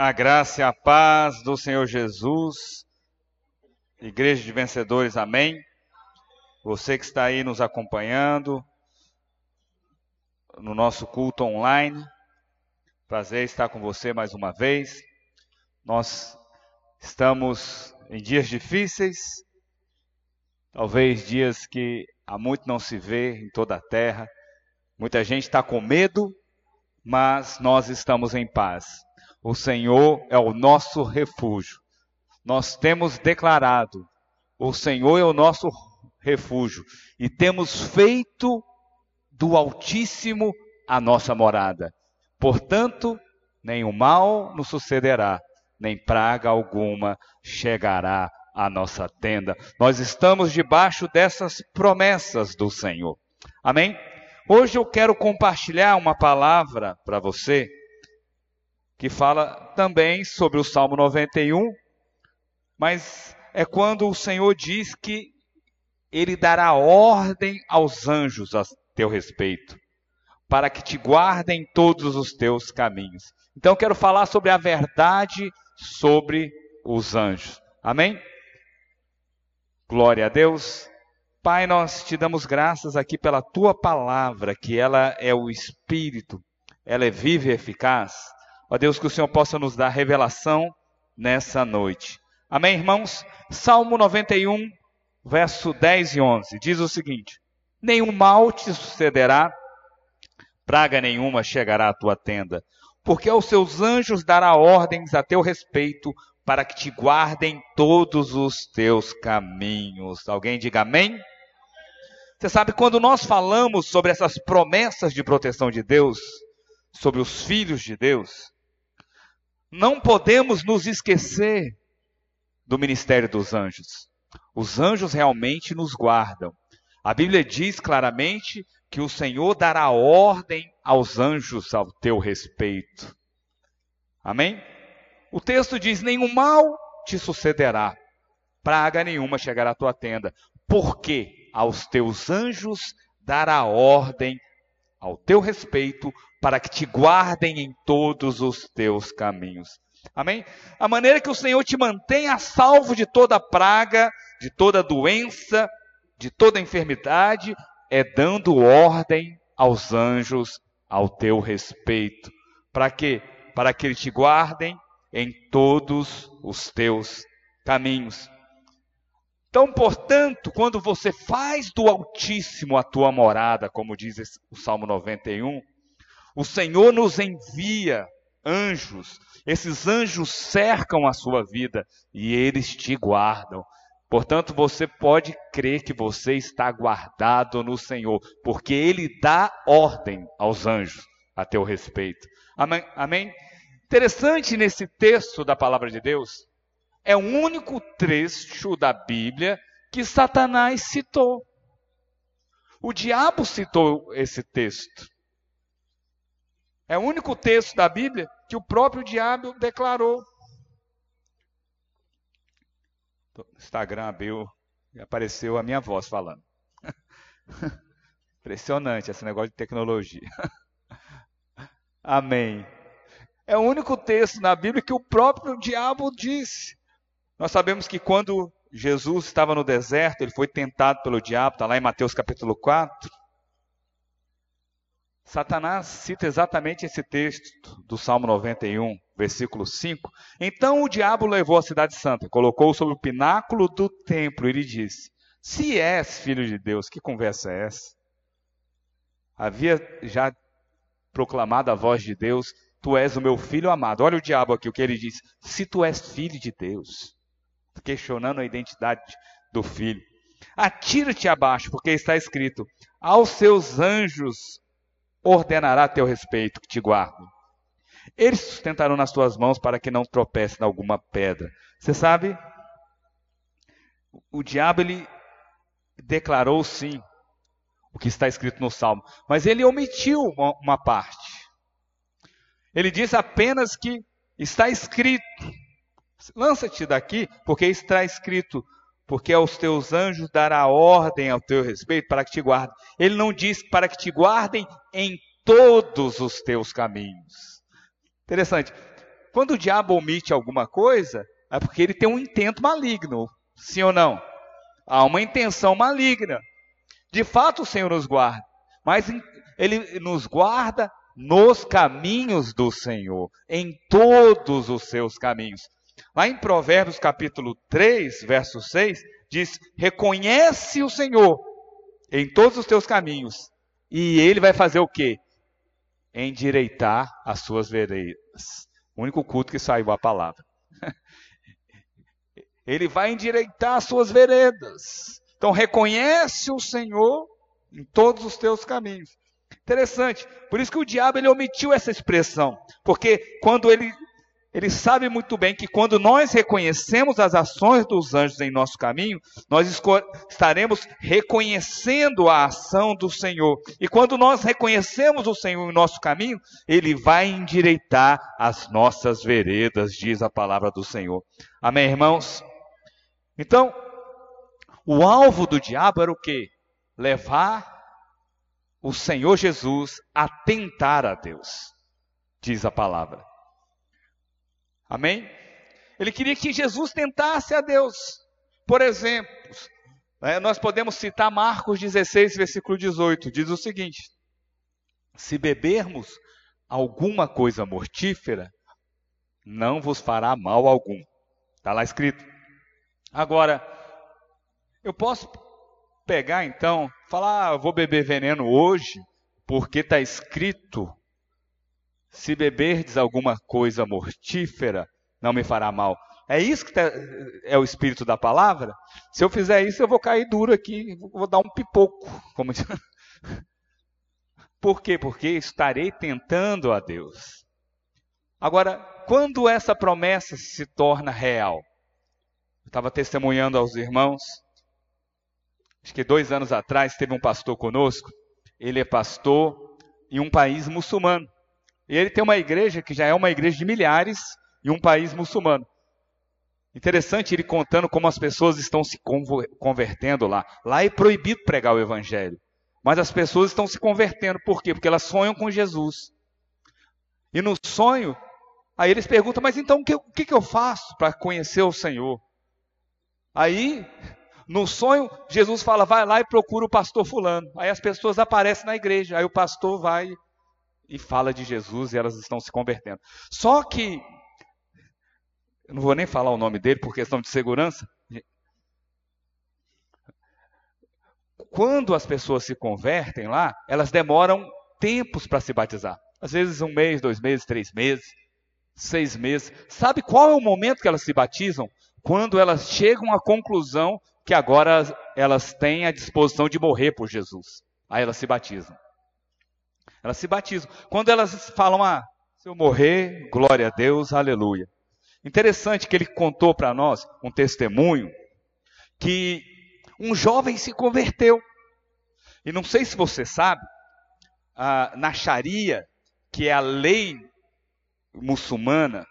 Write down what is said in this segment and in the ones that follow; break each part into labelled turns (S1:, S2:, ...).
S1: A graça e a paz do Senhor Jesus, Igreja de Vencedores, amém. Você que está aí nos acompanhando no nosso culto online, prazer estar com você mais uma vez. Nós estamos em dias difíceis, talvez dias que há muito não se vê em toda a terra. Muita gente está com medo, mas nós estamos em paz. O Senhor é o nosso refúgio. Nós temos declarado: o Senhor é o nosso refúgio e temos feito do Altíssimo a nossa morada. Portanto, nenhum mal nos sucederá, nem praga alguma chegará à nossa tenda. Nós estamos debaixo dessas promessas do Senhor. Amém? Hoje eu quero compartilhar uma palavra para você que fala também sobre o Salmo 91, mas é quando o Senhor diz que ele dará ordem aos anjos a teu respeito, para que te guardem todos os teus caminhos. Então quero falar sobre a verdade sobre os anjos. Amém? Glória a Deus. Pai, nós te damos graças aqui pela tua palavra, que ela é o Espírito, ela é viva e eficaz Ó Deus, que o Senhor possa nos dar revelação nessa noite. Amém, irmãos? Salmo 91, verso 10 e 11, diz o seguinte: Nenhum mal te sucederá, praga nenhuma chegará à tua tenda, porque aos seus anjos dará ordens a teu respeito, para que te guardem todos os teus caminhos. Alguém diga amém? Você sabe, quando nós falamos sobre essas promessas de proteção de Deus, sobre os filhos de Deus, não podemos nos esquecer do ministério dos anjos. Os anjos realmente nos guardam. A Bíblia diz claramente que o Senhor dará ordem aos anjos ao teu respeito. Amém? O texto diz: nenhum mal te sucederá, praga nenhuma chegará à tua tenda, porque aos teus anjos dará ordem ao teu respeito para que te guardem em todos os teus caminhos. Amém? A maneira que o Senhor te mantém a salvo de toda praga, de toda doença, de toda enfermidade, é dando ordem aos anjos ao teu respeito. Para quê? Para que eles te guardem em todos os teus caminhos. Então, portanto, quando você faz do Altíssimo a tua morada, como diz o Salmo 91, o Senhor nos envia anjos, esses anjos cercam a sua vida e eles te guardam. Portanto, você pode crer que você está guardado no Senhor, porque Ele dá ordem aos anjos a teu respeito. Amém? Amém? Interessante nesse texto da palavra de Deus, é o único trecho da Bíblia que Satanás citou. O diabo citou esse texto. É o único texto da Bíblia que o próprio diabo declarou. Instagram abriu e apareceu a minha voz falando. Impressionante esse negócio de tecnologia. Amém. É o único texto na Bíblia que o próprio diabo disse. Nós sabemos que quando Jesus estava no deserto, ele foi tentado pelo diabo, está lá em Mateus capítulo 4. Satanás cita exatamente esse texto do Salmo 91, versículo 5. Então o diabo levou a cidade santa, colocou sobre o pináculo do templo e lhe disse: Se és filho de Deus, que conversa é essa? Havia já proclamado a voz de Deus: Tu és o meu filho amado. Olha o diabo aqui, o que ele diz: Se tu és filho de Deus, questionando a identidade do filho. Atira-te abaixo, porque está escrito: Aos seus anjos ordenará teu respeito que te guardem. Eles sustentarão nas tuas mãos para que não tropece em alguma pedra. Você sabe? O diabo ele declarou sim o que está escrito no Salmo, mas ele omitiu uma, uma parte. Ele diz apenas que está escrito. Lança-te daqui, porque está escrito: porque aos teus anjos dará ordem ao teu respeito para que te guardem. Ele não diz para que te guardem em todos os teus caminhos. Interessante. Quando o diabo omite alguma coisa, é porque ele tem um intento maligno, sim ou não? Há uma intenção maligna. De fato, o Senhor nos guarda, mas ele nos guarda nos caminhos do Senhor, em todos os seus caminhos. Lá em Provérbios capítulo 3, verso 6, diz: Reconhece o Senhor em todos os teus caminhos, e ele vai fazer o quê? Endireitar as suas veredas. O único culto que saiu a palavra. ele vai endireitar as suas veredas. Então reconhece o Senhor em todos os teus caminhos. Interessante. Por isso que o diabo ele omitiu essa expressão, porque quando ele ele sabe muito bem que quando nós reconhecemos as ações dos anjos em nosso caminho, nós estaremos reconhecendo a ação do Senhor. E quando nós reconhecemos o Senhor em nosso caminho, ele vai endireitar as nossas veredas, diz a palavra do Senhor. Amém, irmãos? Então, o alvo do diabo era o quê? Levar o Senhor Jesus a tentar a Deus, diz a palavra. Amém? Ele queria que Jesus tentasse a Deus. Por exemplo, né, nós podemos citar Marcos 16, versículo 18, diz o seguinte: Se bebermos alguma coisa mortífera, não vos fará mal algum. Está lá escrito. Agora, eu posso pegar então, falar, ah, vou beber veneno hoje, porque está escrito: se beberdes alguma coisa mortífera, não me fará mal. É isso que tá, é o espírito da palavra? Se eu fizer isso, eu vou cair duro aqui, vou dar um pipoco. Como Por quê? Porque estarei tentando a Deus. Agora, quando essa promessa se torna real? Eu estava testemunhando aos irmãos acho que dois anos atrás, teve um pastor conosco. Ele é pastor em um país muçulmano. E ele tem uma igreja que já é uma igreja de milhares em um país muçulmano. Interessante ele contando como as pessoas estão se convertendo lá. Lá é proibido pregar o evangelho. Mas as pessoas estão se convertendo. Por quê? Porque elas sonham com Jesus. E no sonho, aí eles perguntam: Mas então o que, o que eu faço para conhecer o Senhor? Aí no sonho, Jesus fala: vai lá e procura o pastor Fulano. Aí as pessoas aparecem na igreja. Aí o pastor vai e fala de Jesus e elas estão se convertendo. Só que, eu não vou nem falar o nome dele por questão de segurança. Quando as pessoas se convertem lá, elas demoram tempos para se batizar. Às vezes um mês, dois meses, três meses, seis meses. Sabe qual é o momento que elas se batizam? Quando elas chegam à conclusão que agora elas têm a disposição de morrer por Jesus. Aí elas se batizam. Elas se batizam. Quando elas falam, ah, se eu morrer, glória a Deus, aleluia. Interessante que ele contou para nós um testemunho que um jovem se converteu. E não sei se você sabe, ah, na Sharia, que é a lei muçulmana,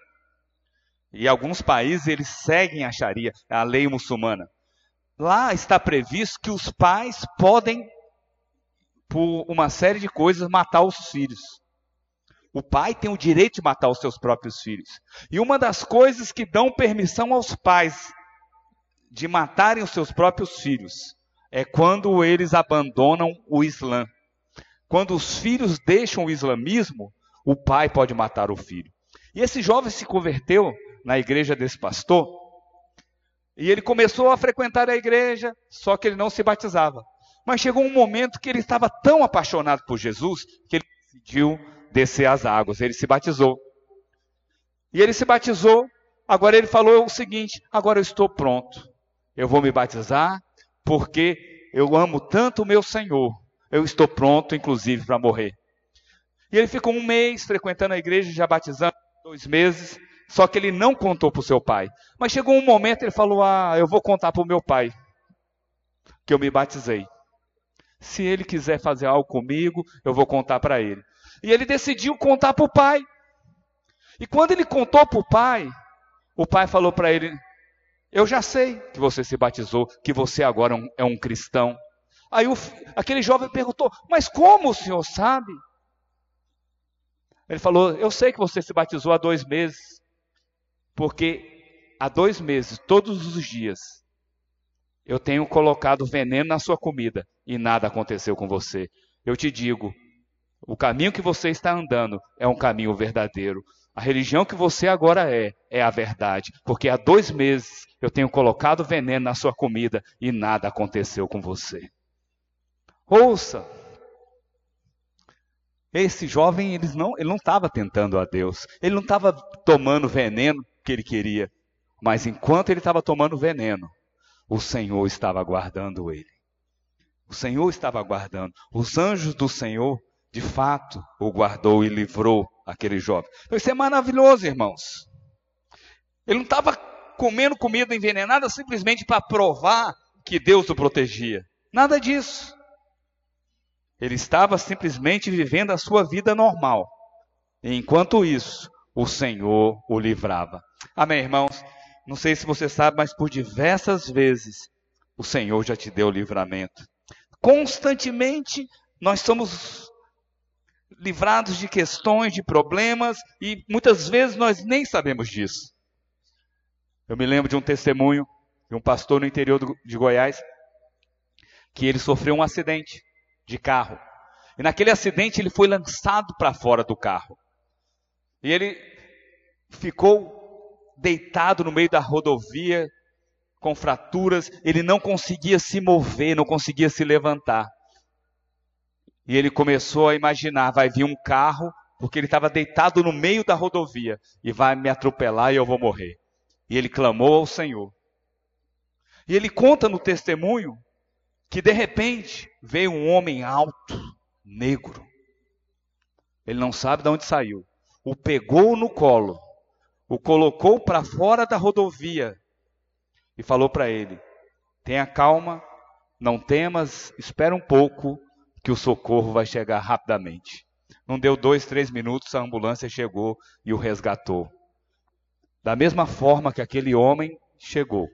S1: e alguns países eles seguem a Sharia, a lei muçulmana. Lá está previsto que os pais podem, por uma série de coisas, matar os filhos. O pai tem o direito de matar os seus próprios filhos. E uma das coisas que dão permissão aos pais de matarem os seus próprios filhos é quando eles abandonam o Islã. Quando os filhos deixam o islamismo, o pai pode matar o filho. E esse jovem se converteu na igreja desse pastor e ele começou a frequentar a igreja, só que ele não se batizava. Mas chegou um momento que ele estava tão apaixonado por Jesus que ele decidiu descer as águas. Ele se batizou. E ele se batizou. Agora ele falou o seguinte: agora eu estou pronto. Eu vou me batizar porque eu amo tanto o meu Senhor. Eu estou pronto, inclusive, para morrer. E ele ficou um mês frequentando a igreja, já batizando, dois meses. Só que ele não contou para o seu pai. Mas chegou um momento ele falou: Ah, eu vou contar para o meu pai que eu me batizei. Se ele quiser fazer algo comigo, eu vou contar para ele. E ele decidiu contar para o pai. E quando ele contou para o pai, o pai falou para ele: Eu já sei que você se batizou, que você agora é um, é cristão. Aí o, aquele jovem perguntou: Mas como o senhor sabe? Ele falou: Eu sei que você se batizou há dois meses. Porque há dois meses, todos os dias, eu tenho colocado veneno na sua comida e nada aconteceu com você. Eu te digo, o caminho que você está andando é um caminho verdadeiro. A religião que você agora é, é a verdade. Porque há dois meses eu tenho colocado veneno na sua comida e nada aconteceu com você. Ouça, esse jovem ele não estava tentando a Deus, ele não estava tomando veneno que ele queria, mas enquanto ele estava tomando veneno, o Senhor estava guardando ele. O Senhor estava guardando. Os anjos do Senhor, de fato, o guardou e livrou aquele jovem. Isso é maravilhoso, irmãos. Ele não estava comendo comida envenenada simplesmente para provar que Deus o protegia. Nada disso. Ele estava simplesmente vivendo a sua vida normal. E enquanto isso, o Senhor o livrava. Amém, irmãos? Não sei se você sabe, mas por diversas vezes o Senhor já te deu livramento. Constantemente nós somos livrados de questões, de problemas, e muitas vezes nós nem sabemos disso. Eu me lembro de um testemunho de um pastor no interior de Goiás que ele sofreu um acidente de carro. E naquele acidente ele foi lançado para fora do carro. E ele ficou deitado no meio da rodovia, com fraturas, ele não conseguia se mover, não conseguia se levantar. E ele começou a imaginar: vai vir um carro, porque ele estava deitado no meio da rodovia, e vai me atropelar e eu vou morrer. E ele clamou ao Senhor. E ele conta no testemunho que de repente veio um homem alto, negro. Ele não sabe de onde saiu. O pegou no colo, o colocou para fora da rodovia e falou para ele: Tenha calma, não temas, espera um pouco, que o socorro vai chegar rapidamente. Não deu dois, três minutos, a ambulância chegou e o resgatou. Da mesma forma que aquele homem chegou,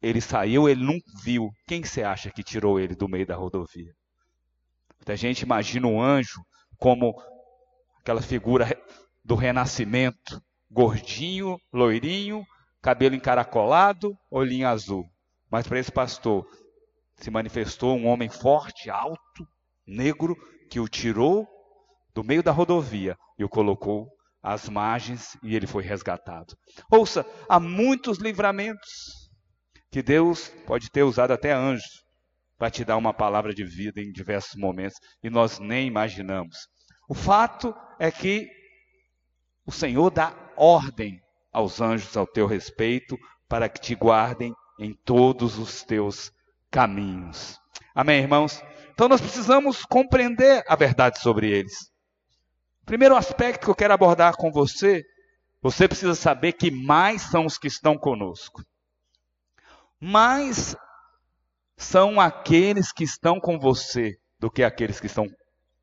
S1: ele saiu, ele não viu. Quem você acha que tirou ele do meio da rodovia? A gente imagina um anjo como aquela figura do renascimento, gordinho, loirinho, cabelo encaracolado, olhinho azul. Mas para esse pastor se manifestou um homem forte, alto, negro, que o tirou do meio da rodovia e o colocou às margens e ele foi resgatado. Ouça, há muitos livramentos que Deus pode ter usado até anjos para te dar uma palavra de vida em diversos momentos e nós nem imaginamos. O fato é que o Senhor dá ordem aos anjos ao teu respeito para que te guardem em todos os teus caminhos. Amém, irmãos? Então nós precisamos compreender a verdade sobre eles. Primeiro aspecto que eu quero abordar com você, você precisa saber que mais são os que estão conosco mais são aqueles que estão com você do que aqueles que estão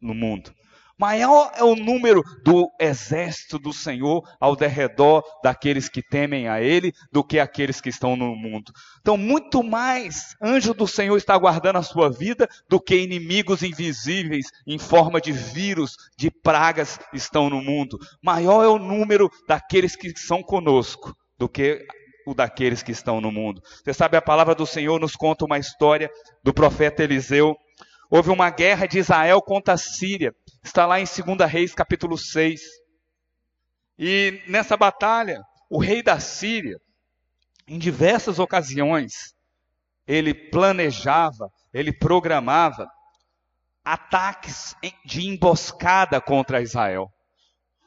S1: no mundo. Maior é o número do exército do Senhor ao derredor daqueles que temem a Ele do que aqueles que estão no mundo. Então, muito mais anjo do Senhor está guardando a sua vida do que inimigos invisíveis em forma de vírus, de pragas estão no mundo. Maior é o número daqueles que são conosco do que o daqueles que estão no mundo. Você sabe, a palavra do Senhor nos conta uma história do profeta Eliseu. Houve uma guerra de Israel contra a Síria. Está lá em 2 Reis, capítulo 6. E nessa batalha, o rei da Síria, em diversas ocasiões, ele planejava, ele programava ataques de emboscada contra Israel.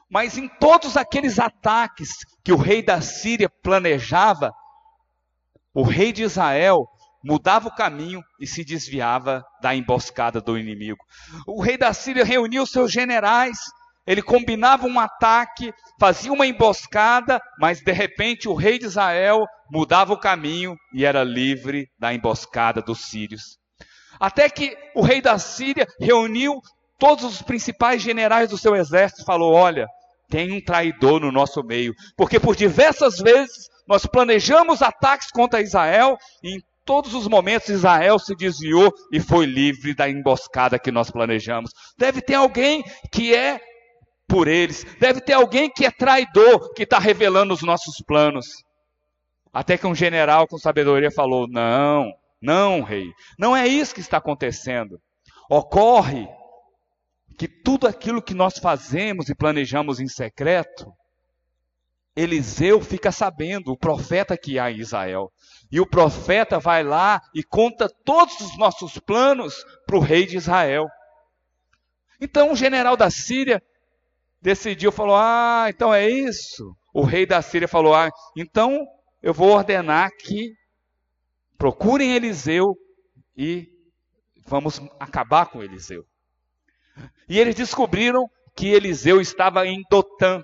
S1: Mas em todos aqueles ataques que o rei da Síria planejava, o rei de Israel mudava o caminho e se desviava da emboscada do inimigo. O rei da Síria reuniu seus generais, ele combinava um ataque, fazia uma emboscada, mas de repente o rei de Israel mudava o caminho e era livre da emboscada dos sírios. Até que o rei da Síria reuniu todos os principais generais do seu exército e falou: Olha, tem um traidor no nosso meio, porque por diversas vezes nós planejamos ataques contra Israel e em todos os momentos Israel se desviou e foi livre da emboscada que nós planejamos. Deve ter alguém que é por eles. Deve ter alguém que é traidor, que está revelando os nossos planos. Até que um general com sabedoria falou: Não, não, rei, não é isso que está acontecendo. Ocorre que tudo aquilo que nós fazemos e planejamos em secreto, Eliseu fica sabendo, o profeta que há em Israel. E o profeta vai lá e conta todos os nossos planos para o rei de Israel. Então o general da Síria decidiu, falou: Ah, então é isso. O rei da Síria falou: Ah, então eu vou ordenar que procurem Eliseu e vamos acabar com Eliseu. E eles descobriram que Eliseu estava em Dotã.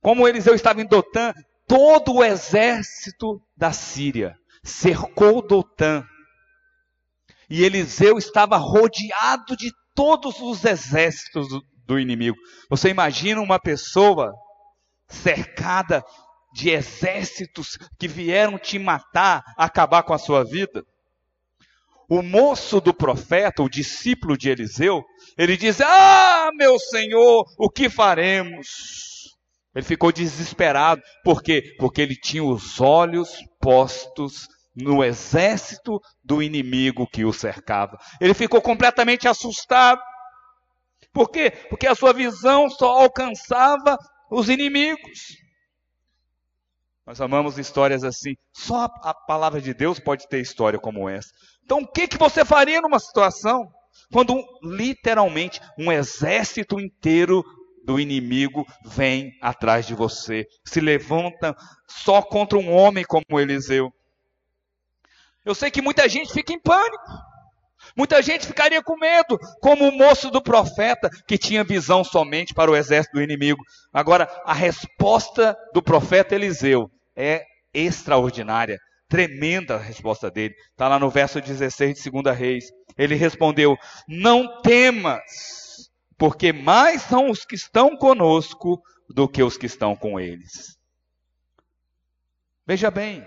S1: Como Eliseu estava em Dotã, todo o exército da Síria cercou Dotã. E Eliseu estava rodeado de todos os exércitos do, do inimigo. Você imagina uma pessoa cercada de exércitos que vieram te matar, acabar com a sua vida? O moço do profeta, o discípulo de Eliseu, ele diz: Ah, meu senhor, o que faremos? Ele ficou desesperado, por quê? Porque ele tinha os olhos postos no exército do inimigo que o cercava. Ele ficou completamente assustado. Por quê? Porque a sua visão só alcançava os inimigos. Nós amamos histórias assim. Só a, palavra de Deus pode ter história como essa. Então, o que, que você faria numa situação quando literalmente um exército inteiro do inimigo vem atrás de você, se levanta só contra um homem como Eliseu? Eu sei que muita gente fica em pânico. Muita gente ficaria com medo, como o moço do profeta, que tinha visão somente para o exército do inimigo. Agora, a resposta do profeta Eliseu é extraordinária, tremenda a resposta dele. Está lá no verso 16 de 2 Reis. Ele respondeu: Não temas, porque mais são os que estão conosco do que os que estão com eles. Veja bem,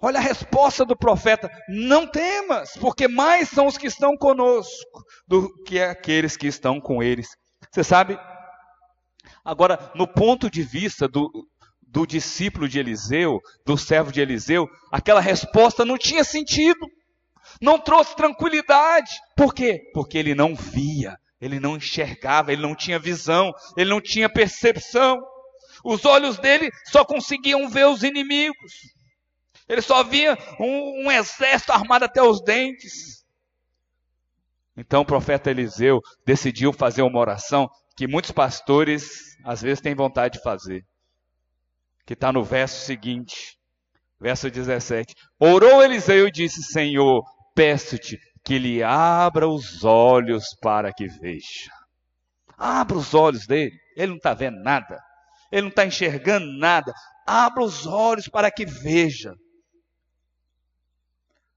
S1: Olha a resposta do profeta: não temas, porque mais são os que estão conosco do que aqueles que estão com eles. Você sabe? Agora, no ponto de vista do, do discípulo de Eliseu, do servo de Eliseu, aquela resposta não tinha sentido, não trouxe tranquilidade. Por quê? Porque ele não via, ele não enxergava, ele não tinha visão, ele não tinha percepção. Os olhos dele só conseguiam ver os inimigos. Ele só via um, um exército armado até os dentes. Então o profeta Eliseu decidiu fazer uma oração que muitos pastores às vezes têm vontade de fazer. Que está no verso seguinte, verso 17. Orou Eliseu e disse: Senhor, peço-te que lhe abra os olhos para que veja. Abra os olhos dele, ele não está vendo nada, ele não está enxergando nada. Abra os olhos para que veja.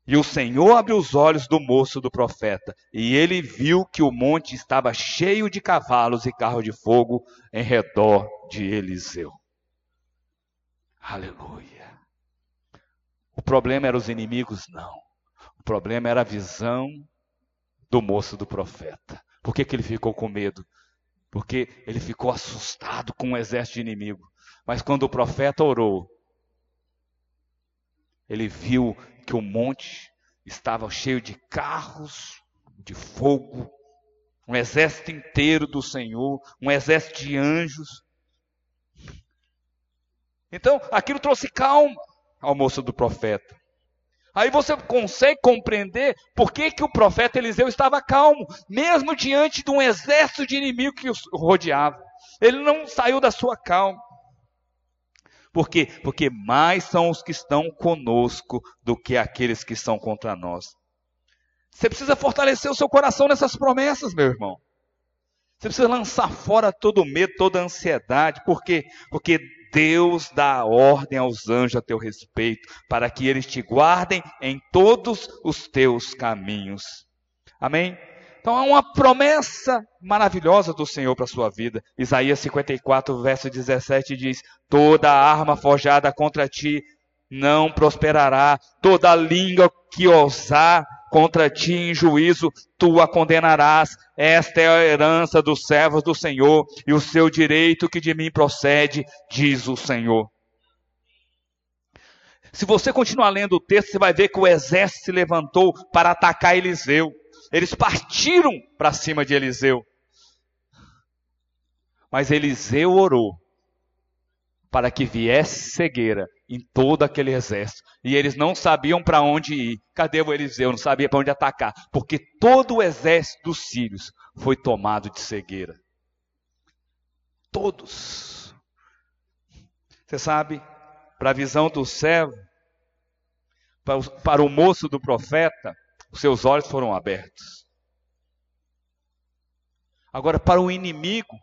S1: E o Senhor abriu os olhos do moço do profeta, e ele viu que o monte estava cheio de cavalos e carros de fogo em redor de Eliseu. Aleluia. O problema era os inimigos? Não. Problema era a visão do moço do profeta. Por que, que ele ficou com medo? Porque ele ficou assustado com o um exército inimigo. Mas quando o profeta orou, ele viu que o monte estava cheio de carros, de fogo, um exército inteiro do Senhor, um exército de anjos. Então, aquilo trouxe calma ao moço do profeta. Aí você consegue compreender por que, que o profeta Eliseu estava calmo, mesmo diante de um exército de inimigo que o rodeava. Ele não saiu da sua calma. Por quê? Porque mais são os que estão conosco do que aqueles que estão contra nós. Você precisa fortalecer o seu coração nessas promessas, meu irmão. Você precisa lançar fora todo o medo, toda a ansiedade. Por quê? Porque Deus dá ordem aos anjos a teu respeito, para que eles te guardem em todos os teus caminhos. Amém? Então há uma promessa maravilhosa do Senhor para a sua vida. Isaías 54, verso 17 diz: Toda arma forjada contra ti não prosperará, toda língua que ousar contra ti em juízo, tu a condenarás. Esta é a herança dos servos do Senhor e o seu direito que de mim procede, diz o Senhor. Se você continuar lendo o texto, você vai ver que o exército se levantou para atacar Eliseu. Eles partiram para cima de Eliseu. Mas Eliseu orou para que viesse cegueira em todo aquele exército. E eles não sabiam para onde ir. Cadê o Eliseu? Não sabia para onde atacar. Porque todo o exército dos sírios foi tomado de cegueira. Todos. Você sabe, para a visão do servo, para o, moço do profeta, os seus olhos foram abertos. Agora, para o inimigo,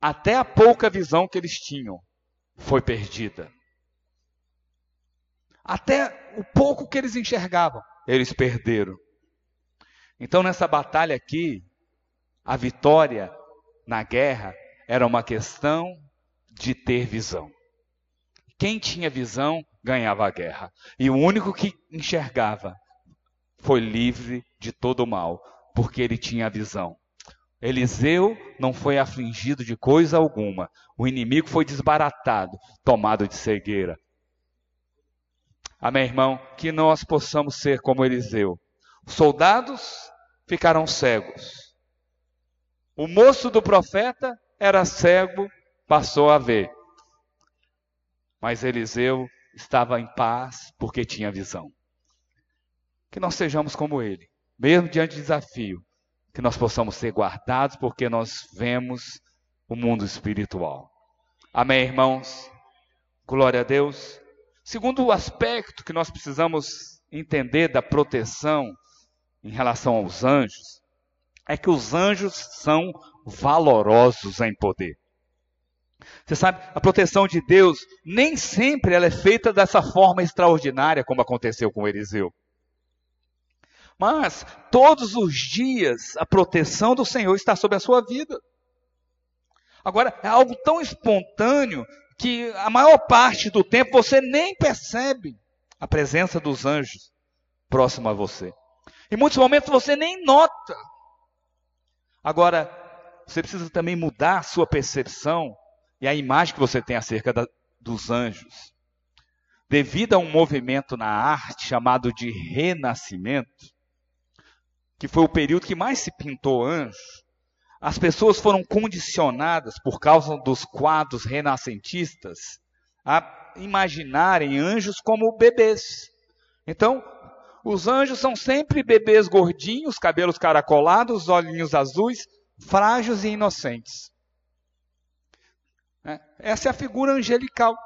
S1: até a pouca visão que eles tinham foi perdida. Até o pouco que eles enxergavam, eles perderam. Então, nessa batalha aqui, a vitória na guerra era uma questão de ter visão. Quem tinha visão ganhava a guerra. E o único que enxergava foi livre de todo o mal, porque ele tinha visão. Eliseu não foi afligido de coisa alguma. O inimigo foi desbaratado, tomado de cegueira. Amém, irmão? Que nós possamos ser como Eliseu. Os soldados ficaram cegos. O moço do profeta era cego, passou a ver. Mas Eliseu estava em paz porque tinha visão. Que nós sejamos como ele, mesmo diante de desafio, que nós possamos ser guardados, porque nós vemos o mundo espiritual. Amém, irmãos? Glória a Deus. Segundo aspecto que nós precisamos entender da proteção em relação aos anjos, é que os anjos são valorosos em poder. Você sabe, a proteção de Deus nem sempre ela é feita dessa forma extraordinária como aconteceu com Eliseu. Mas todos os dias a proteção do Senhor está sobre a sua vida. Agora, é algo tão espontâneo que a maior parte do tempo você nem percebe a presença dos anjos próximo a você. Em muitos momentos você nem nota. Agora, você precisa também mudar a sua percepção e a imagem que você tem acerca da, dos anjos. Devido a um movimento na arte chamado de renascimento, que foi o período que mais se pintou anjo, as pessoas foram condicionadas, por causa dos quadros renascentistas, a imaginarem anjos como bebês. Então, os anjos são sempre bebês gordinhos, cabelos caracolados, olhinhos azuis, frágeis e inocentes. É, essa é a figura angelical,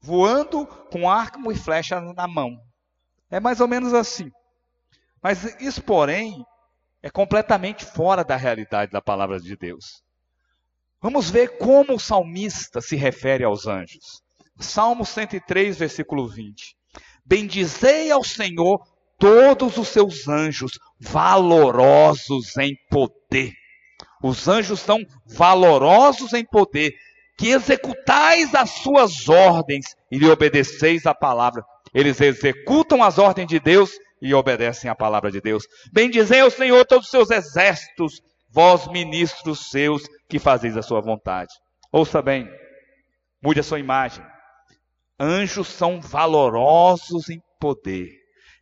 S1: voando com arco e flecha na mão. É mais ou menos assim. Mas isso, porém, é completamente fora da realidade da palavra de Deus. Vamos ver como o salmista se refere aos anjos. Salmo 103, versículo 20. Bendizei ao Senhor todos os seus anjos, valorosos em poder. Os anjos são valorosos em poder, que executais as suas ordens e lhe obedeceis a palavra. Eles executam as ordens de Deus e obedecem à palavra de Deus. Bendizei ao Senhor todos os seus exércitos, vós ministros seus que fazeis a sua vontade. Ouça bem, mude a sua imagem. Anjos são valorosos em poder.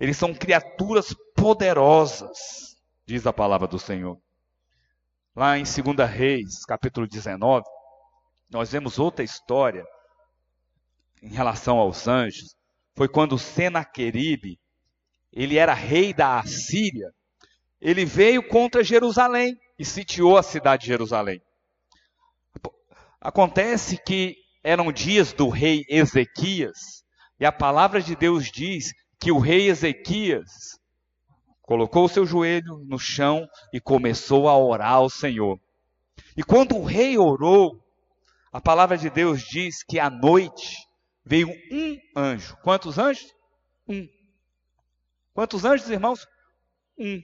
S1: Eles são criaturas poderosas, diz a palavra do Senhor. Lá em 2 Reis, capítulo 19, nós vemos outra história em relação aos anjos. Foi quando Senaqueribe ele era rei da Assíria, ele veio contra Jerusalém e sitiou a cidade de Jerusalém. Acontece que eram dias do rei Ezequias, e a palavra de Deus diz que o rei Ezequias colocou o seu joelho no chão e começou a orar ao Senhor. E quando o rei orou, a palavra de Deus diz que à noite veio um anjo. Quantos anjos? Um. Quantos anjos, irmãos? Um.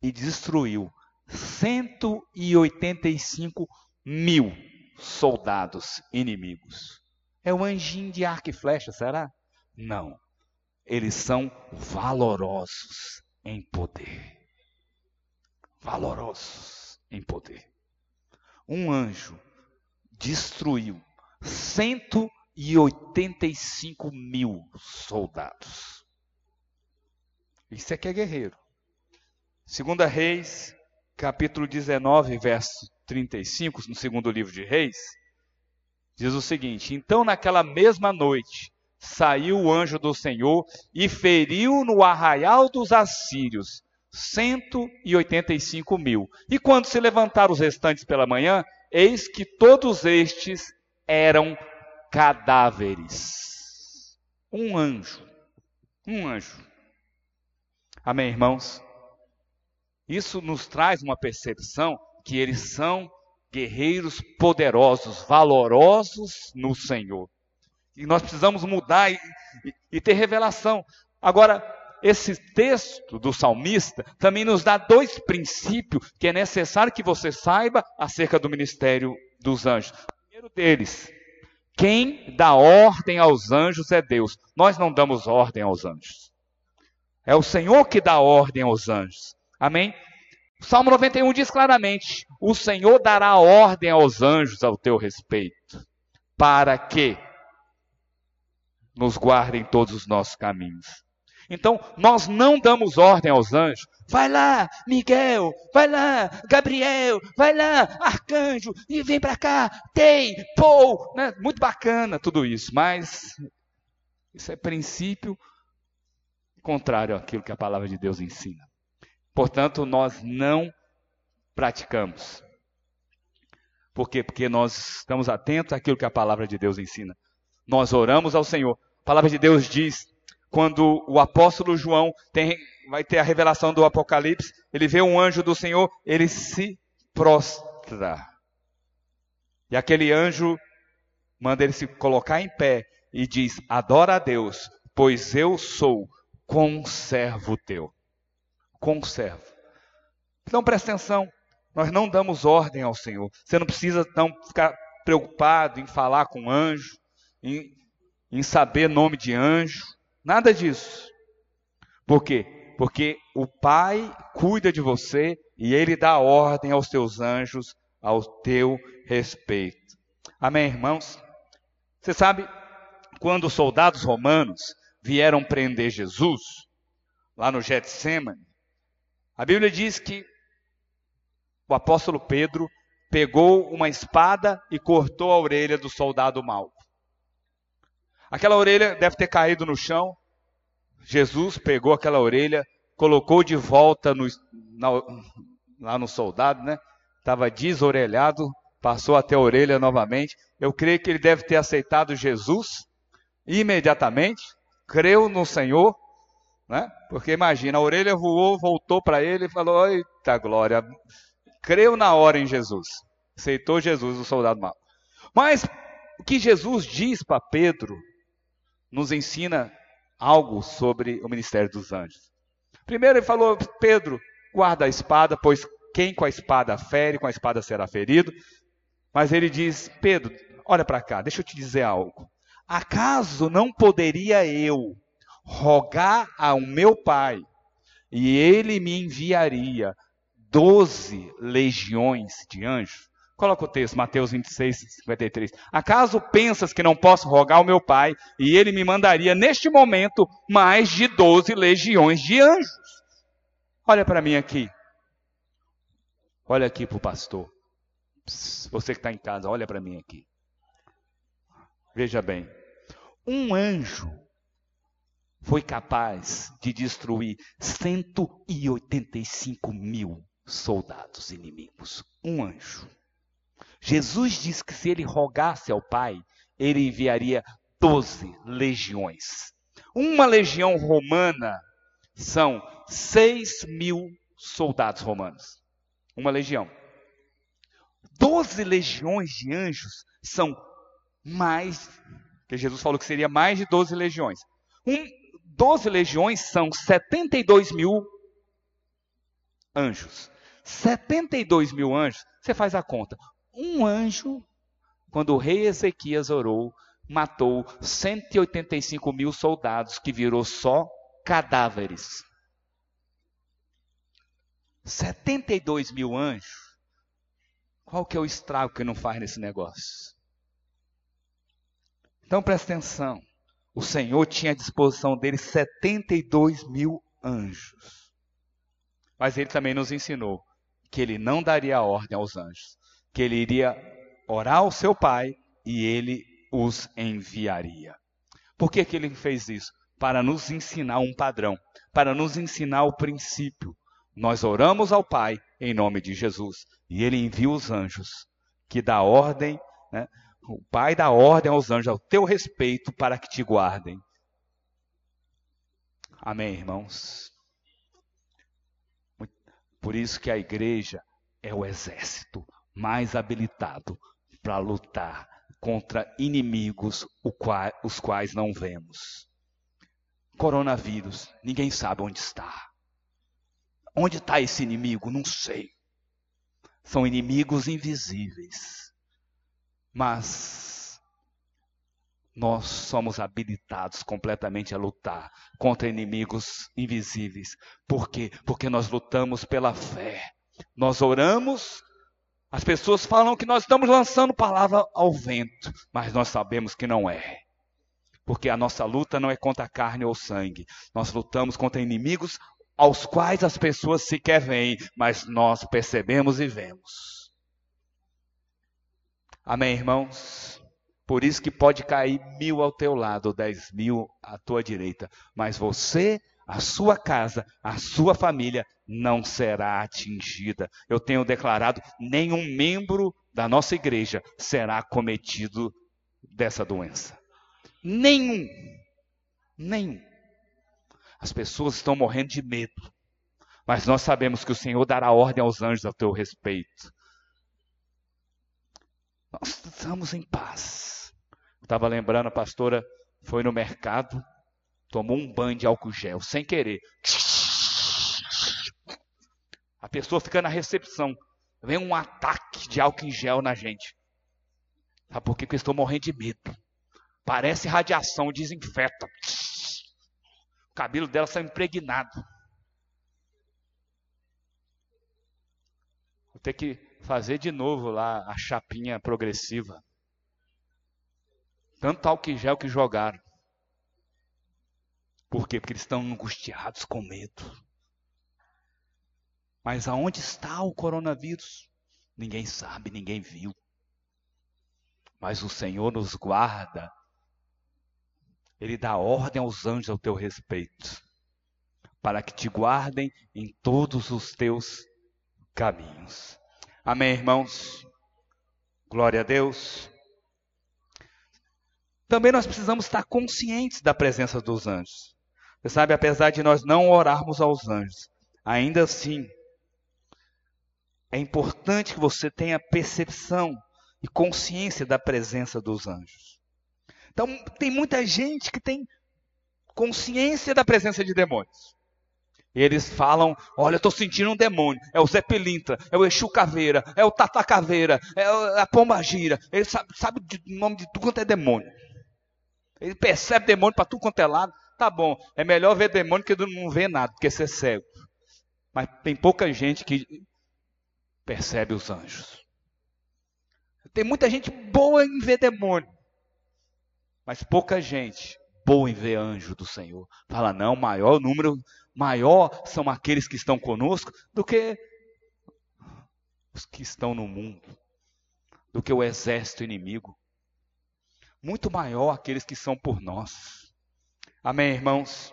S1: E destruiu 185 mil soldados inimigos. É o anjinho de arco e flecha, será? Não. eles são valorosos em poder. Valorosos em poder. Um anjo destruiu 185 mil soldados. Isso é que é guerreiro. Segunda Reis, capítulo 19, verso 35, no segundo livro de Reis, diz o seguinte: Então naquela mesma noite saiu o anjo do Senhor e feriu no arraial dos assírios 185 mil. E quando se levantaram os restantes pela manhã, eis que todos estes eram cadáveres. Um anjo. Um anjo. Amém, irmãos? Isso nos traz uma percepção que eles são guerreiros poderosos, valorosos no Senhor. E nós precisamos mudar e, e, ter revelação. Agora, esse texto do salmista também nos dá dois princípios que é necessário que você saiba acerca do ministério dos anjos. O primeiro deles, quem dá ordem aos anjos é Deus. Nós não damos ordem aos anjos. É o Senhor que dá ordem aos anjos. Amém? O Salmo 91 diz claramente: O Senhor dará ordem aos anjos ao teu respeito, para que nos guardem todos os nossos caminhos. Então, nós não damos ordem aos anjos. Vai lá, Miguel, vai lá, Gabriel, vai lá, arcanjo, e vem para cá, Tei, Paul. Né? Muito bacana tudo isso, mas isso é princípio contrário àquilo que a palavra de Deus ensina. Portanto, nós não praticamos. Por quê? Porque nós estamos atentos àquilo que a palavra de Deus ensina. Nós oramos ao Senhor. A palavra de Deus diz, quando o apóstolo João tem, vai ter a revelação do Apocalipse, ele vê um anjo do Senhor, ele se prostra. E aquele anjo manda ele se colocar em pé e diz: Adora a Deus, pois eu sou conservo teu. Conservo. Então presta atenção, nós não damos ordem ao Senhor. Você não precisa não ficar preocupado em falar com anjo, em, em saber nome de anjo, nada disso. Por quê? Porque o Pai cuida de você e ele dá ordem aos teus anjos ao teu respeito. Amém, irmãos? Você sabe, quando os soldados romanos vieram prender Jesus, lá no Getsemane, a Bíblia diz que o apóstolo Pedro pegou uma espada e cortou a orelha do soldado mau. Aquela orelha deve ter caído no chão. Jesus pegou aquela orelha, colocou de volta no, na, lá no soldado, né? Estava desorelhado, passou até a orelha novamente. Eu creio que ele deve ter aceitado Jesus imediatamente, creu no Senhor, né? Porque imagina, a orelha voou, voltou para ele e falou: Eita glória, creu na hora em Jesus, aceitou Jesus, o soldado mau. Mas o que Jesus diz para Pedro nos ensina algo sobre o ministério dos anjos. Primeiro ele falou: Pedro, guarda a espada, pois quem com a espada fere, com a espada será ferido. Mas ele diz: Pedro, olha para cá, deixa eu te dizer algo. Acaso não poderia eu rogar ao meu pai e ele me enviaria doze legiões de anjos? Coloca o texto, Mateus 26, 53. Acaso pensas que não posso rogar ao meu pai e ele me mandaria neste momento mais de doze legiões de anjos? Olha para mim aqui. Olha aqui para o pastor. Você que está em casa, olha para mim aqui. Veja bem. Um anjo foi capaz de destruir 185 mil soldados inimigos. Um anjo. Jesus disse que se ele rogasse ao Pai, ele enviaria 12 legiões. Uma legião romana são 6 mil soldados romanos. Uma legião. 12 legiões de anjos são mais, que Jesus falou que seria mais de 12 legiões. Um, 12 legiões são 72 mil anjos. 72 mil anjos, você faz a conta. Um anjo, quando o rei Ezequias orou, matou 185 mil soldados, que virou só cadáveres. 72 mil anjos. Qual que é o estrago que não faz nesse negócio? Então presta atenção. O Senhor tinha à disposição dele 72 mil anjos. Mas ele também nos ensinou que ele não daria ordem aos anjos, que ele iria orar ao seu pai e ele os enviaria. Por que, que ele fez isso? Para nos ensinar um padrão, para nos ensinar o princípio. Nós oramos ao Pai em nome de Jesus e ele envia os anjos que dá ordem, né? O Pai dá ordem aos anjos ao teu respeito para que te guardem. Amém, irmãos? Por isso que a igreja é o exército mais habilitado para lutar contra inimigos os quais não vemos. Coronavírus, ninguém sabe onde está. Onde está esse inimigo? Não sei. São inimigos invisíveis. Mas nós somos habilitados completamente a lutar contra inimigos invisíveis. Por quê? Porque nós lutamos pela fé. Nós oramos as pessoas falam que nós estamos lançando palavra ao vento, mas nós sabemos que não é. Porque a nossa luta não é contra a carne ou sangue. Nós lutamos contra inimigos aos quais as pessoas sequer veem, mas nós percebemos e vemos. Amém, irmãos? Por isso que pode cair mil ao teu lado, dez mil à tua direita, mas você, a sua casa, a sua família não será atingida. Eu tenho declarado: nenhum membro da nossa igreja será cometido dessa doença. Nenhum. Nenhum. As pessoas estão morrendo de medo. Mas nós sabemos que o Senhor dará ordem aos anjos a teu respeito. Estamos em paz. Estava lembrando, a pastora foi no mercado, tomou um banho de álcool gel, sem querer. A pessoa fica na recepção. Vem um ataque de álcool em gel na gente. Sabe por quê? Porque estou morrendo de medo. Parece radiação, desinfeta cabelo dela está impregnado. Vou ter que fazer de novo lá a chapinha progressiva. Tanto álcool gel que jogaram. Por quê? Porque eles estão angustiados com medo. Mas aonde está o coronavírus? Ninguém sabe, ninguém viu. Mas o Senhor nos guarda ele dá ordem aos anjos ao teu respeito, para que te guardem em todos os teus caminhos. Amém, irmãos? Glória a Deus. Também nós precisamos estar conscientes da presença dos anjos. Você sabe, apesar de nós não orarmos aos anjos, ainda assim, é importante que você tenha percepção e consciência da presença dos anjos. Então, tem muita gente que tem consciência da presença de demônios. Eles falam: Olha, eu estou sentindo um demônio. É o Zé Pelintra, é o Exu Caveira, é o Tata Caveira, é a Pomba Gira. Ele sabe, sabe o nome de tudo quanto é demônio. Ele percebe demônio para tudo quanto é lado. Tá bom, é melhor ver demônio que não ver nada, porque você é cego. Mas tem pouca gente que percebe os anjos. Tem muita gente boa em ver demônio. Mas pouca gente boa em ver anjo do Senhor. Fala, não, maior número, maior são aqueles que estão conosco do que os que estão no mundo, do que o exército inimigo. Muito maior aqueles que são por nós. Amém, irmãos?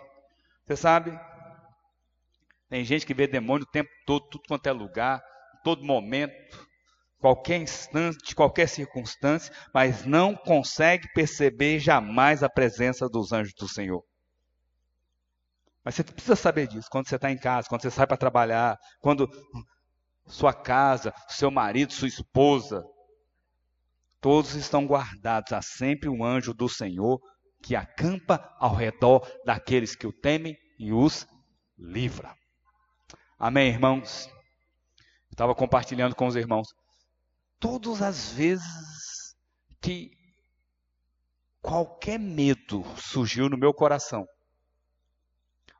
S1: Você sabe? Tem gente que vê demônio o tempo todo, tudo quanto é lugar, todo momento qualquer instante, qualquer circunstância, mas não consegue perceber jamais a presença dos anjos do Senhor. Mas você precisa saber disso quando você está em casa, quando você sai para trabalhar, quando sua casa, seu marido, sua esposa, todos estão guardados. Há sempre um anjo do Senhor que acampa ao redor daqueles que o temem e os livra. Amém, irmãos? Estava compartilhando com os irmãos todas as vezes que qualquer medo surgiu no meu coração.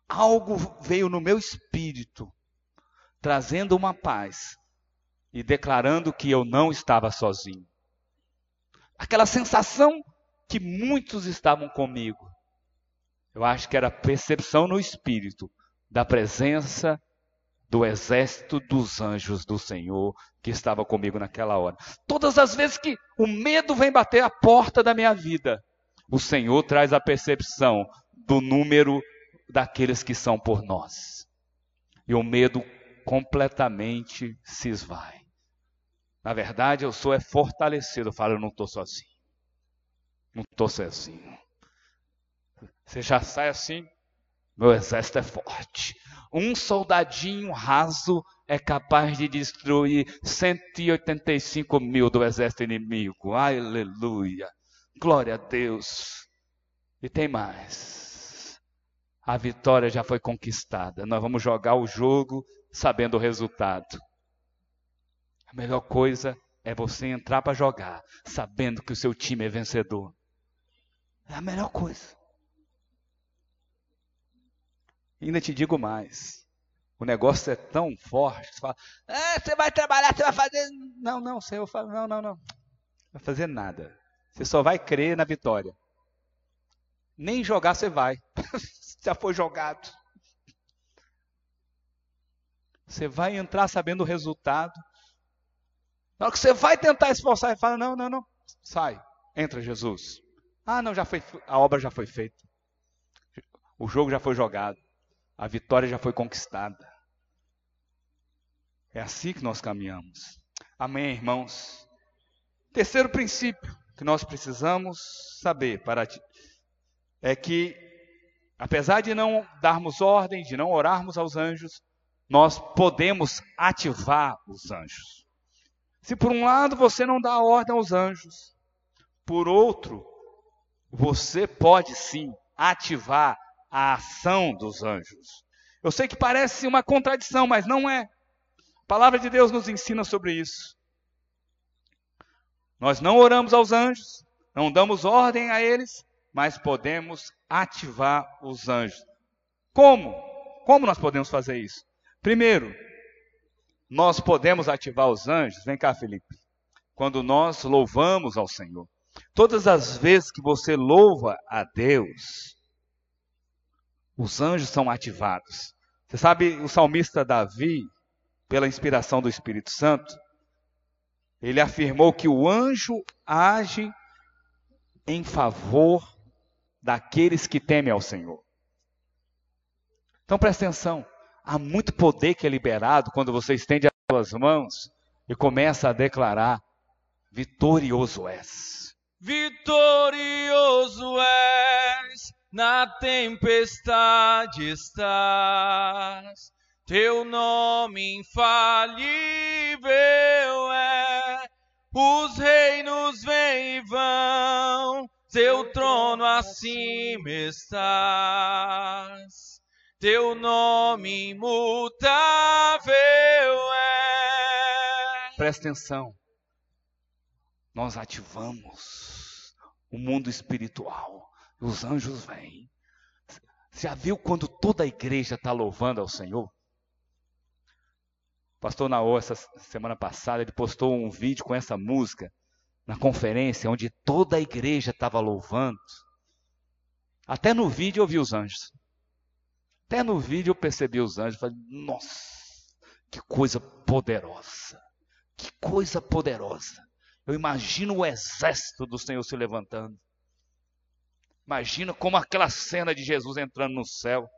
S1: Algo veio no meu espírito, trazendo uma paz e declarando que eu não estava sozinho. Aquela sensação que muitos estavam comigo. Eu acho que era percepção no espírito da presença do exército dos anjos do Senhor que estava comigo naquela hora. Todas as vezes que o medo vem bater a porta da minha vida, o Senhor traz a percepção do número daqueles que são por nós. E o medo completamente se esvai. Na verdade, eu sou é fortalecido. Eu falo, eu não estou sozinho. Não estou sozinho. Você já sai assim, meu exército é forte. Um soldadinho raso é capaz de destruir 185 mil do exército inimigo. Aleluia. Glória a Deus. E tem mais. A vitória já foi conquistada. Nós vamos jogar o jogo sabendo o resultado. A melhor coisa é você entrar para jogar sabendo que o seu time é vencedor. É a melhor coisa. Ainda te digo mais. O negócio é tão forte. Você fala, ah, você vai trabalhar, você vai fazer. Não, não, Senhor, falo, não, não, não. Não vai fazer nada. Você só vai crer na vitória. Nem jogar você vai. Já foi jogado. Você vai entrar sabendo o resultado. Na hora que você vai tentar esforçar, e fala: Não, não, não. Sai. Entra, Jesus. Ah, não, já foi. A obra já foi feita. O jogo já foi jogado. A vitória já foi conquistada. É assim que nós caminhamos. Amém, irmãos? Terceiro princípio que nós precisamos saber para é que, apesar de não darmos ordem, de não orarmos aos anjos, nós podemos ativar os anjos. Se por um lado você não dá ordem aos anjos, por outro, você pode sim ativar a ação dos anjos. Eu sei que parece uma contradição, mas não é. A palavra de Deus nos ensina sobre isso. Nós não oramos aos anjos, não damos ordem a eles, mas podemos ativar os anjos. Como? Como nós podemos fazer isso? Primeiro, nós podemos ativar os anjos, vem cá, Felipe, quando nós louvamos ao Senhor. Todas as vezes que você louva a Deus, os anjos são ativados. Você sabe, o salmista Davi, pela inspiração do Espírito Santo, ele afirmou que o anjo age em favor daqueles que temem ao Senhor. Então preste atenção, há muito poder que é liberado quando você estende as suas mãos e começa a declarar: Vitorioso és.
S2: Vitorioso és, na tempestade estás, teu nome infalível é os reinos vêm e vão, teu trono acima estás. Teu nome imutável é.
S1: Presta atenção. Nós ativamos o mundo espiritual. Os anjos vêm. Já viu quando toda a igreja está louvando ao Senhor? pastor Naô, essa semana passada, ele postou um vídeo com essa música na conferência, onde toda a igreja estava louvando. Até no vídeo eu vi os anjos. Até no vídeo eu percebi os anjos. Falei, nossa, que coisa poderosa. Que coisa poderosa. Eu imagino o exército do Senhor se levantando. Imagina como aquela cena de Jesus entrando no céu.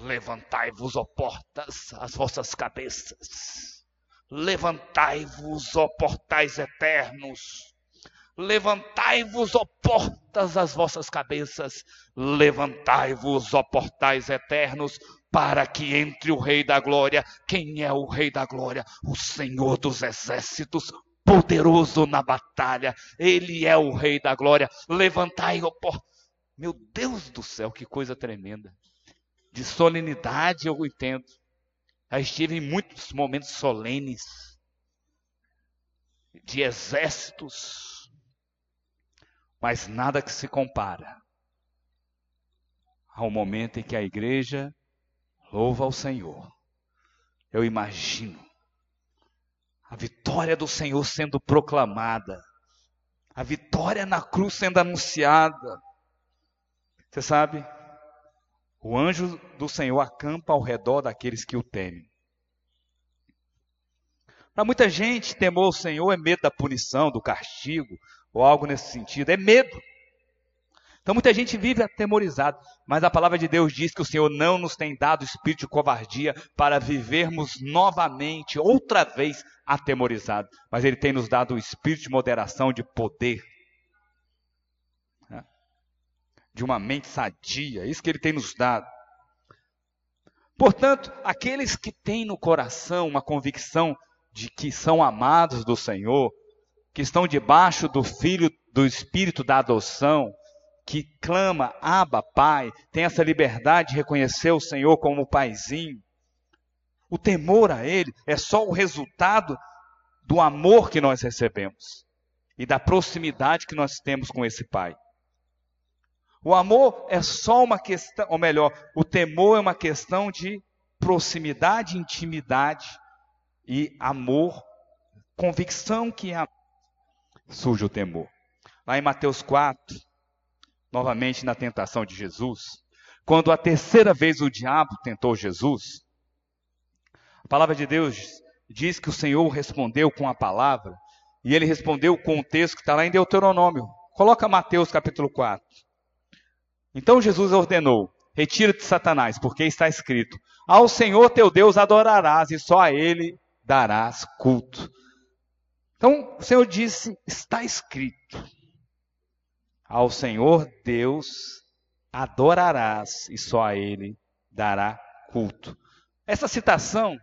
S1: Levantai-vos, ó portas, as vossas cabeças. Levantai-vos, ó portais eternos. Levantai-vos, ó portas, as vossas cabeças. Levantai-vos, ó portais eternos, para que entre o Rei da Glória. Quem é o Rei da Glória? O Senhor dos Exércitos, poderoso na batalha. Ele é o Rei da Glória. Levantai, ó portas. Meu Deus do céu, que coisa tremenda de solenidade, eu entendo. Já estive em muitos momentos solenes, de exércitos. mas nada que se compara ao momento em que a igreja louva ao Senhor. Eu imagino a vitória do Senhor sendo proclamada, a vitória na cruz sendo anunciada. Você sabe, o anjo do Senhor acampa ao redor daqueles que o temem. Para muita gente, temor ao Senhor é medo da punição, do castigo, ou algo nesse sentido. É medo. Então muita gente vive atemorizado, mas a palavra de Deus diz que o Senhor não nos tem dado espírito de covardia para vivermos novamente, outra vez, atemorizado, mas Ele tem nos dado o espírito de moderação, de poder, né? de uma mente sadia, é isso que Ele tem nos dado. Portanto, aqueles que têm no coração uma convicção de que são amados do Senhor, que estão debaixo do Filho, do Espírito da adoção, que clama, Abba, Pai, tem essa liberdade de reconhecer o Senhor como Paizinho. O temor a Ele é só o resultado do amor que nós recebemos e da proximidade que nós temos com esse Pai. O amor é só uma questão, ou melhor, o temor é uma questão de proximidade, intimidade e amor, convicção que é surge o temor. Lá em Mateus 4, novamente na tentação de Jesus, quando a terceira vez o diabo tentou Jesus, a palavra de Deus diz que o Senhor respondeu com a palavra, e ele respondeu com o texto que está lá em Deuteronômio. Coloca Mateus capítulo 4. Então Jesus ordenou: Retira-te, Satanás, porque está escrito: Ao Senhor teu Deus adorarás e só a ele darás culto. Então o Senhor disse: Está escrito. Ao Senhor Deus adorarás e só a Ele dará culto. Essa citação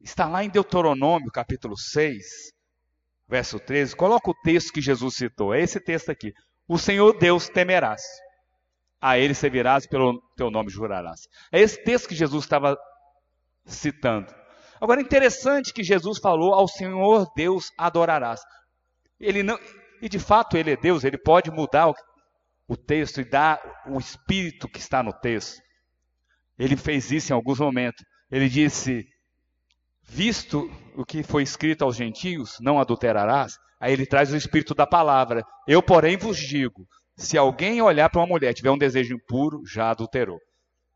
S1: está lá em Deuteronômio, capítulo 6, verso 13. Coloca o texto que Jesus citou. É esse texto aqui. O Senhor Deus temerás. A Ele servirás, pelo teu nome jurarás. É esse texto que Jesus estava citando. Agora, interessante que Jesus falou: ao Senhor Deus adorarás. Ele não, e de fato ele é Deus, ele pode mudar o, texto e dar o espírito que está no texto. Ele fez isso em alguns momentos. Ele disse: Visto o que foi escrito aos gentios, não adulterarás. Aí ele traz o espírito da palavra. Eu, porém, vos digo: se alguém olhar para uma mulher tiver um desejo impuro, já adulterou.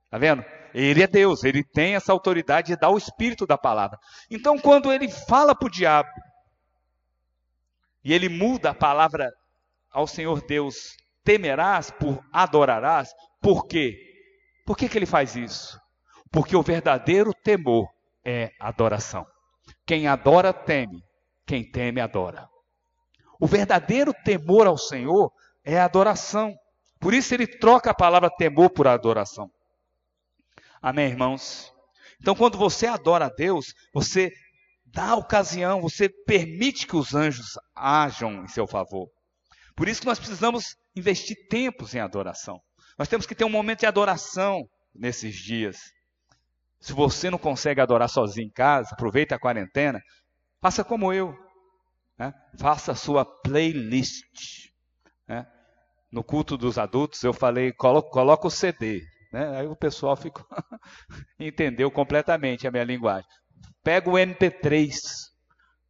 S1: Está vendo? Ele é Deus, ele tem essa autoridade de dar o espírito da palavra. Então, quando ele fala para o diabo, e ele muda a palavra ao Senhor Deus, temerás por adorarás. Por quê? Por que, que ele faz isso? Porque o verdadeiro temor é adoração. Quem adora, teme. Quem teme, adora. O verdadeiro temor ao Senhor é adoração. Por isso ele troca a palavra temor por adoração. Amém, irmãos? Então, quando você adora a Deus, você dá ocasião, você permite que os anjos ajam em seu favor. Por isso que nós precisamos investir tempos em adoração. Nós temos que ter um momento de adoração nesses dias. Se você não consegue adorar sozinho em casa, aproveita a quarentena, faça como eu. Né? Faça a sua playlist. Né? No culto dos adultos, eu falei, coloca o CD. Né? Aí o pessoal ficou entendeu completamente a minha linguagem pega o MP3.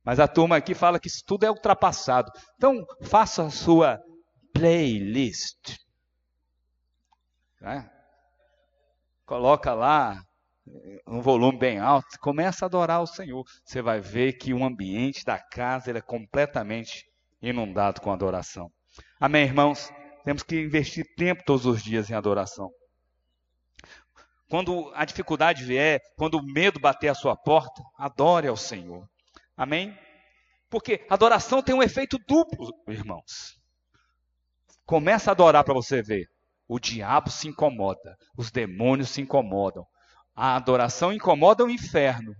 S1: Mas a turma aqui fala que isso tudo é ultrapassado. Então, faça a sua playlist. Né? Coloca lá um volume bem alto, começa a adorar o Senhor. Você vai ver que o ambiente da casa é completamente inundado com adoração. Amém, irmãos? Temos que investir tempo todos os dias em adoração. Quando a dificuldade vier, quando o medo bater a sua porta, adore ao Senhor. Amém? Porque adoração tem um efeito duplo, irmãos. Começa a adorar para você ver. O diabo se incomoda, os demônios se incomodam. A adoração incomoda o inferno,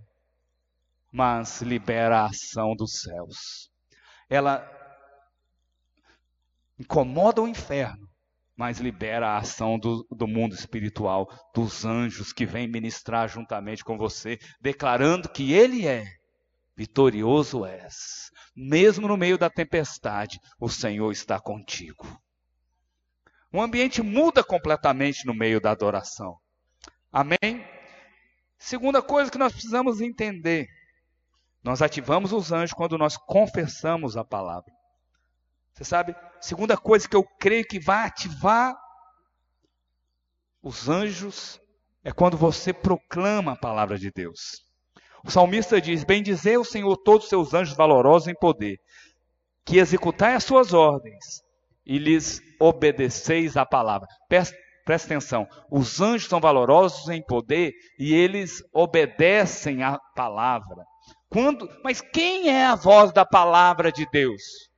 S1: mas libera a ação dos céus. Ela incomoda o inferno, mas libera a ação do, do mundo espiritual, dos anjos que vêm ministrar juntamente com você, declarando que Ele é vitorioso és. Mesmo no meio da tempestade, o Senhor está contigo. O ambiente muda completamente no meio da adoração. Amém? Segunda coisa que nós precisamos entender: nós ativamos os anjos quando nós confessamos a palavra. Você sabe, segunda coisa que eu creio que vai ativar os anjos é quando você proclama a palavra de Deus. O salmista diz: Bendizer o Senhor todos os seus anjos valorosos em poder, que executai as suas ordens e lhes obedeceis a palavra. Presta, presta atenção: os anjos são valorosos em poder e eles obedecem a palavra. Quando, mas quem é a voz da palavra de Deus?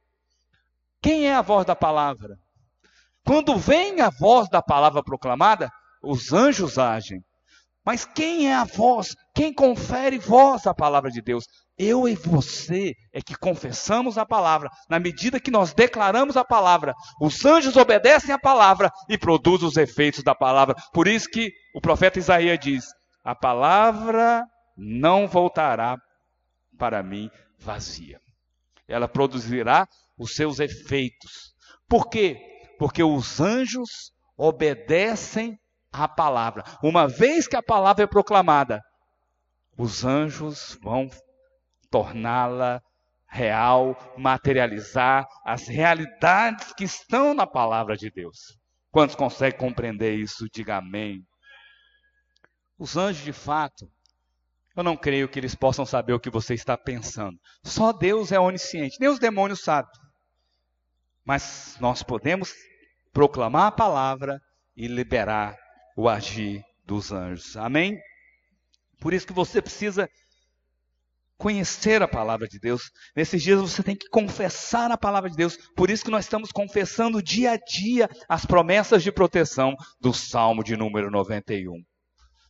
S1: Quem é a voz da palavra? Quando vem a voz da palavra proclamada, os anjos agem. Mas quem é a voz? Quem confere voz à palavra de Deus? Eu e você é que confessamos a palavra. Na medida que nós declaramos a palavra, os anjos obedecem a palavra e produzem os efeitos da palavra. Por isso que o profeta Isaías diz: A palavra não voltará para mim vazia. Ela produzirá os seus efeitos. Por quê? Porque os anjos obedecem a palavra. Uma vez que a palavra é proclamada, os anjos vão torná-la real, materializar as realidades que estão na palavra de Deus. Quantos conseguem compreender isso? Diga amém. Os anjos, de fato, eu não creio que eles possam saber o que você está pensando. Só Deus é onisciente, nem os demônios sabem. Mas nós podemos proclamar a palavra e liberar o agir dos anjos. Amém? Por isso que você precisa conhecer a palavra de Deus. Nesses dias você tem que confessar a palavra de Deus. Por isso que nós estamos confessando dia a dia as promessas de proteção do Salmo de número 91.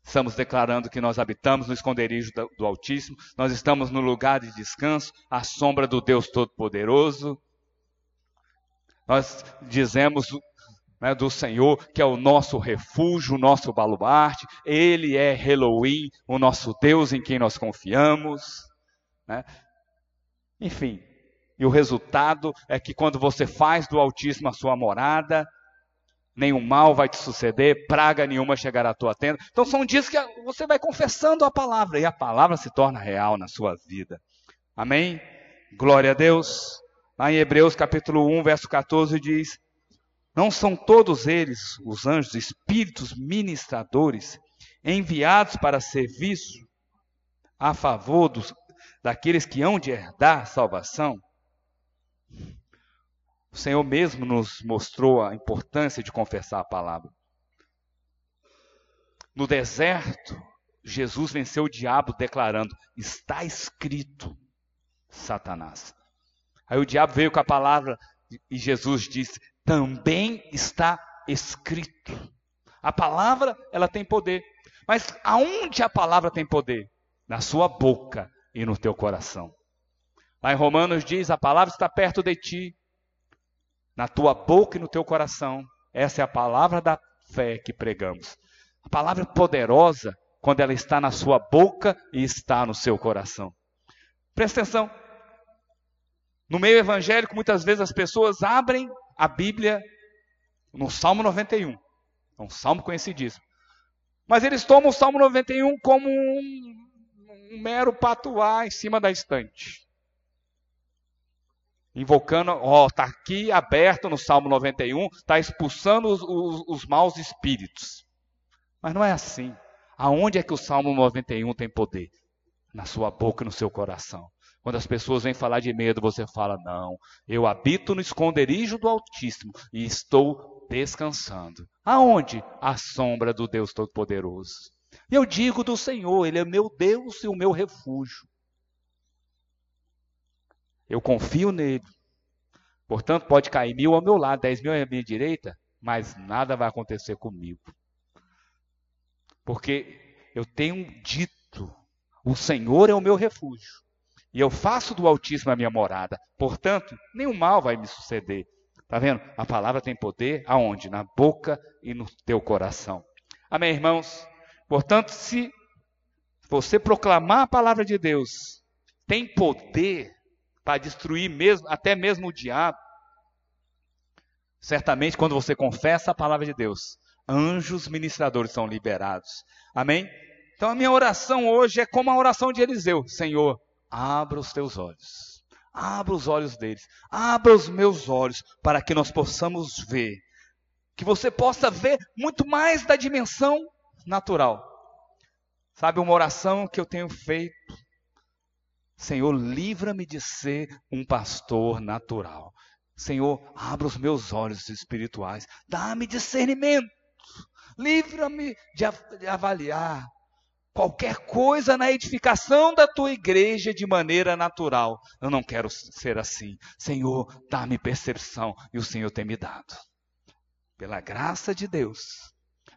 S1: Estamos declarando que nós habitamos no esconderijo do Altíssimo, nós estamos no lugar de descanso, à sombra do Deus Todo-Poderoso. Nós dizemos né, do Senhor, que é o nosso refúgio, o nosso baluarte. Ele é Elohim, o nosso Deus em quem nós confiamos. Né? Enfim, e o resultado é que quando você faz do Altíssimo a sua morada, nenhum mal vai te suceder, praga nenhuma chegará à tua tenda. Então são dias que você vai confessando a palavra e a palavra se torna real na sua vida. Amém? Glória a Deus. Lá em Hebreus capítulo 1, verso 14 diz: não são todos eles, os anjos, espíritos ministradores, enviados para serviço a favor dos, daqueles que hão de herdar salvação? O Senhor mesmo nos mostrou a importância de confessar a palavra. No deserto, Jesus venceu o diabo declarando: Está escrito, Satanás. Aí o diabo veio com a palavra e Jesus disse: também está escrito. A palavra, ela tem poder. Mas aonde a palavra tem poder? Na sua boca e no teu coração. Lá em Romanos diz: a palavra está perto de ti, na tua boca e no teu coração. Essa é a palavra da fé que pregamos. A palavra poderosa quando ela está na sua boca e está no seu coração. Presta atenção. No meio evangélico, muitas vezes as pessoas abrem a Bíblia no Salmo 91. É um salmo conhecidíssimo. Mas eles tomam o Salmo 91 como um, um mero patuá em cima da estante. Invocando, ó, está aqui aberto no Salmo 91, está expulsando os, os, os maus espíritos. Mas não é assim. Aonde é que o Salmo 91 tem poder? Na sua boca e no seu coração. Quando as pessoas vêm falar de medo, você fala: Não, eu habito no esconderijo do Altíssimo e estou descansando. Aonde? A sombra do Deus Todo-Poderoso. Eu digo do Senhor, Ele é meu Deus e o meu refúgio. Eu confio nele. Portanto, pode cair mil ao meu lado, dez mil à minha direita, mas nada vai acontecer comigo. Porque eu tenho dito: o Senhor é o meu refúgio. E eu faço do Altíssimo a minha morada. Portanto, nenhum mal vai me suceder. Está vendo? A palavra tem poder aonde? Na boca e no teu coração. Amém, irmãos? Portanto, se você proclamar a palavra de Deus, tem poder para destruir mesmo, até mesmo o diabo. Certamente, quando você confessa a palavra de Deus, anjos ministradores são liberados. Amém? Então, a minha oração hoje é como a oração de Eliseu: Senhor, abra os teus olhos, abra os olhos deles, abra os meus olhos, para que nós possamos ver, que você possa ver muito mais da dimensão natural. Sabe, uma oração que eu tenho feito. Senhor, livra-me de ser um pastor natural. Senhor, abra os meus olhos espirituais, dá-me discernimento, livra-me de, avaliar qualquer coisa na edificação da tua igreja de maneira natural. Eu não quero ser assim. Senhor, dá-me percepção e o Senhor tem me dado. Pela graça de Deus,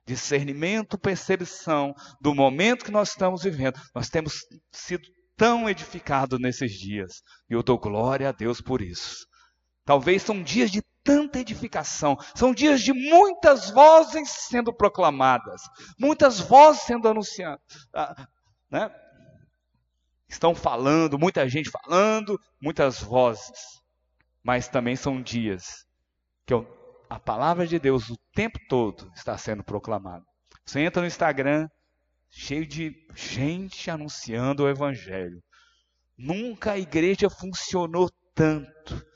S1: discernimento, percepção do momento que nós estamos vivendo, nós temos sido tão edificados nesses dias. E eu dou glória a Deus por isso. Talvez são dias de tanta edificação, são dias de muitas vozes sendo proclamadas, muitas vozes sendo anunciadas. Ah, né? Estão falando, muita gente falando, muitas vozes. Mas também são dias que a palavra de Deus o tempo todo está sendo proclamada. Você entra no Instagram, cheio de gente anunciando o Evangelho. Nunca a igreja funcionou tanto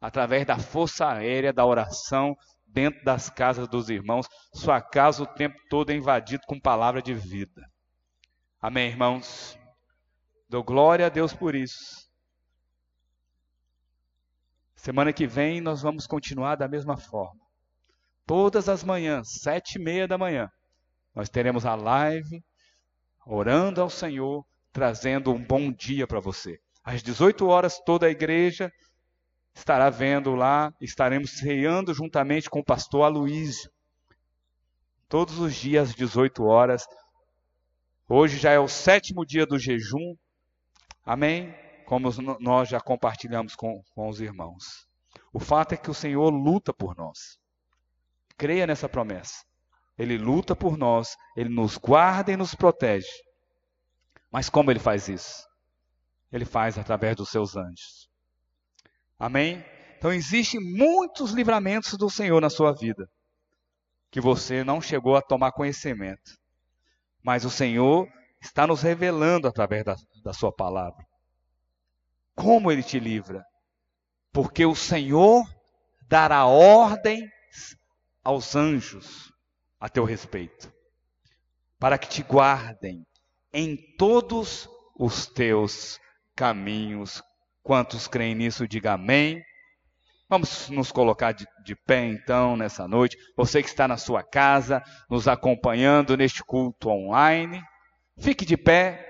S1: através da força aérea da oração dentro das casas dos irmãos. Sua casa o tempo todo é invadido com palavra de vida. Amém, irmãos? Dou glória a Deus por isso. Semana que vem nós vamos continuar da mesma forma. Todas as manhãs, sete e meia da manhã, nós teremos a live orando ao Senhor, trazendo um bom dia para você. Às 18 horas, toda a igreja estará vendo lá, estaremos ceando juntamente com o pastor Aloísio. Todos os dias, às 18 horas. Hoje já é o sétimo dia do jejum. Amém? Como nós já compartilhamos com, com os irmãos. O fato é que o Senhor luta por nós. Creia nessa promessa. Ele luta por nós, ele nos guarda e nos protege. Mas como ele faz isso? Ele faz através dos seus anjos. Amém? Então existem muitos livramentos do Senhor na sua vida que você não chegou a tomar conhecimento. Mas o Senhor está nos revelando através da, da sua palavra. Como ele te livra? Porque o Senhor dará ordens aos anjos a teu respeito, para que te guardem em todos os teus caminhos. Quantos creem nisso, diga amém. Vamos nos colocar de, de, pé então nessa noite. Você que está na sua casa, nos acompanhando neste culto online, fique de pé,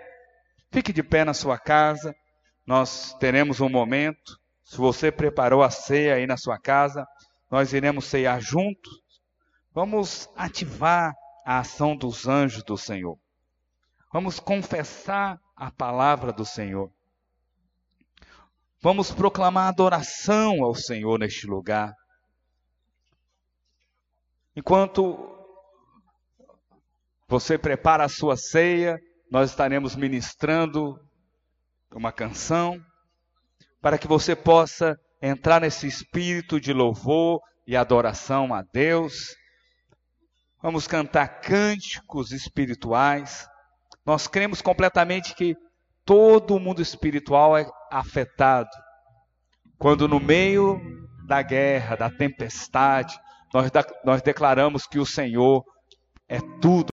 S1: fique de pé na sua casa. Nós teremos um momento. Se você preparou a ceia aí na sua casa, nós iremos ceiar juntos Vamos ativar a ação dos anjos do Senhor. Vamos confessar a palavra do Senhor. Vamos proclamar adoração ao Senhor neste lugar. Enquanto você prepara a sua ceia, nós estaremos ministrando uma canção para que você possa entrar nesse espírito de louvor e adoração a Deus vamos cantar cânticos espirituais. Nós cremos completamente que todo mundo espiritual é afetado. Quando no meio da guerra, da tempestade, nós, nós declaramos que o Senhor é tudo.